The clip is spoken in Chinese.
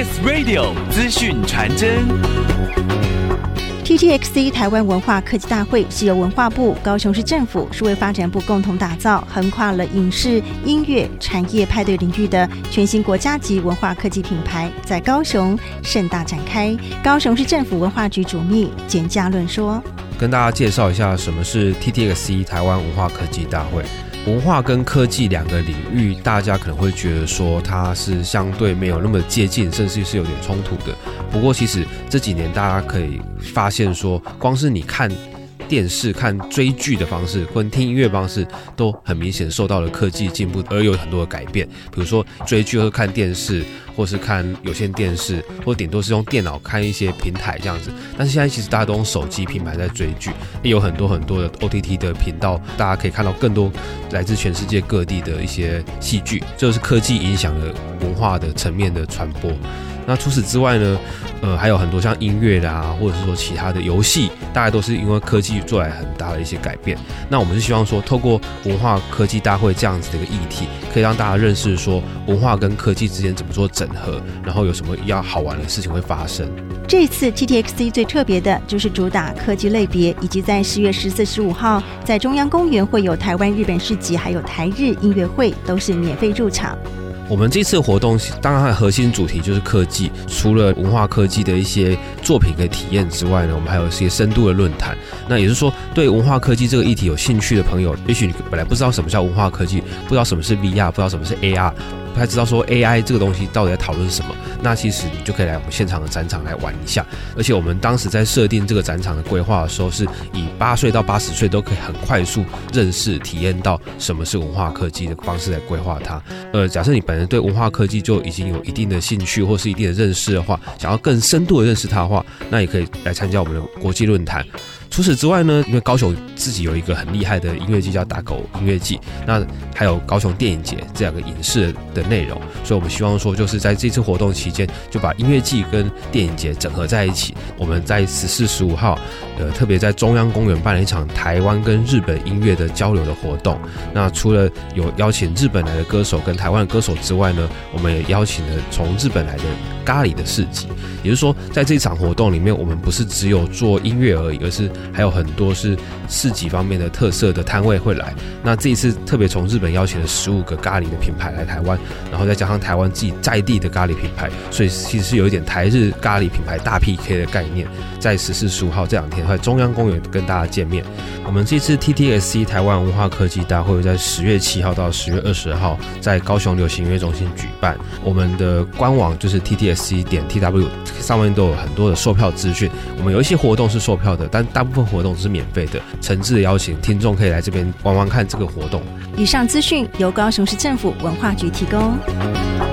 TTX Radio 资讯传真。TTXC 台湾文化科技大会是由文化部、高雄市政府、数位发展部共同打造，横跨了影视、音乐、产业、派对领域的全新国家级文化科技品牌，在高雄盛大展开。高雄市政府文化局主秘简嘉论说：“跟大家介绍一下什么是 TTXC 台湾文化科技大会。”文化跟科技两个领域，大家可能会觉得说它是相对没有那么接近，甚至是有点冲突的。不过，其实这几年大家可以发现说，光是你看。电视看追剧的方式，或听音乐方式，都很明显受到了科技进步而有很多的改变。比如说追剧或看电视，或是看有线电视，或顶多是用电脑看一些平台这样子。但是现在其实大家都用手机平台在追剧，也有很多很多的 OTT 的频道，大家可以看到更多来自全世界各地的一些戏剧。这就是科技影响了文化的层面的传播。那除此之外呢，呃，还有很多像音乐的啊，或者是说其他的游戏，大概都是因为科技做来很大的一些改变。那我们是希望说，透过文化科技大会这样子的一个议题，可以让大家认识说文化跟科技之间怎么做整合，然后有什么要好玩的事情会发生。这次 TTXC 最特别的就是主打科技类别，以及在十月十四、十五号在中央公园会有台湾日本市集，还有台日音乐会，都是免费入场。我们这次活动当然核心主题就是科技，除了文化科技的一些作品跟体验之外呢，我们还有一些深度的论坛。那也就是说，对文化科技这个议题有兴趣的朋友，也许你本来不知道什么叫文化科技，不知道什么是 VR，不知道什么是 AR。才知道说 AI 这个东西到底在讨论什么，那其实你就可以来我们现场的展场来玩一下。而且我们当时在设定这个展场的规划的时候，是以八岁到八十岁都可以很快速认识、体验到什么是文化科技的方式来规划它。呃，假设你本人对文化科技就已经有一定的兴趣或是一定的认识的话，想要更深度的认识它的话，那也可以来参加我们的国际论坛。除此之外呢，因为高雄自己有一个很厉害的音乐季叫打狗音乐季，那还有高雄电影节这两个影视的内容，所以我们希望说，就是在这次活动期间，就把音乐季跟电影节整合在一起。我们在十四、十五号，呃，特别在中央公园办了一场台湾跟日本音乐的交流的活动。那除了有邀请日本来的歌手跟台湾歌手之外呢，我们也邀请了从日本来的咖喱的市集。也就是说，在这场活动里面，我们不是只有做音乐而已，而是还有很多是市集方面的特色的摊位会来。那这一次特别从日本邀请了十五个咖喱的品牌来台湾，然后再加上台湾自己在地的咖喱品牌，所以其实是有一点台日咖喱品牌大 PK 的概念。在十四、十五号这两天，会在中央公园跟大家见面。我们这次 T T S C 台湾文化科技大会在十月七号到十月二十号在高雄流行音乐中心举办。我们的官网就是 T T S C 点 TW，上面都有很多的售票资讯。我们有一些活动是售票的，但大部分活动是免费的。诚挚的邀请听众可以来这边玩玩看这个活动。以上资讯由高雄市政府文化局提供。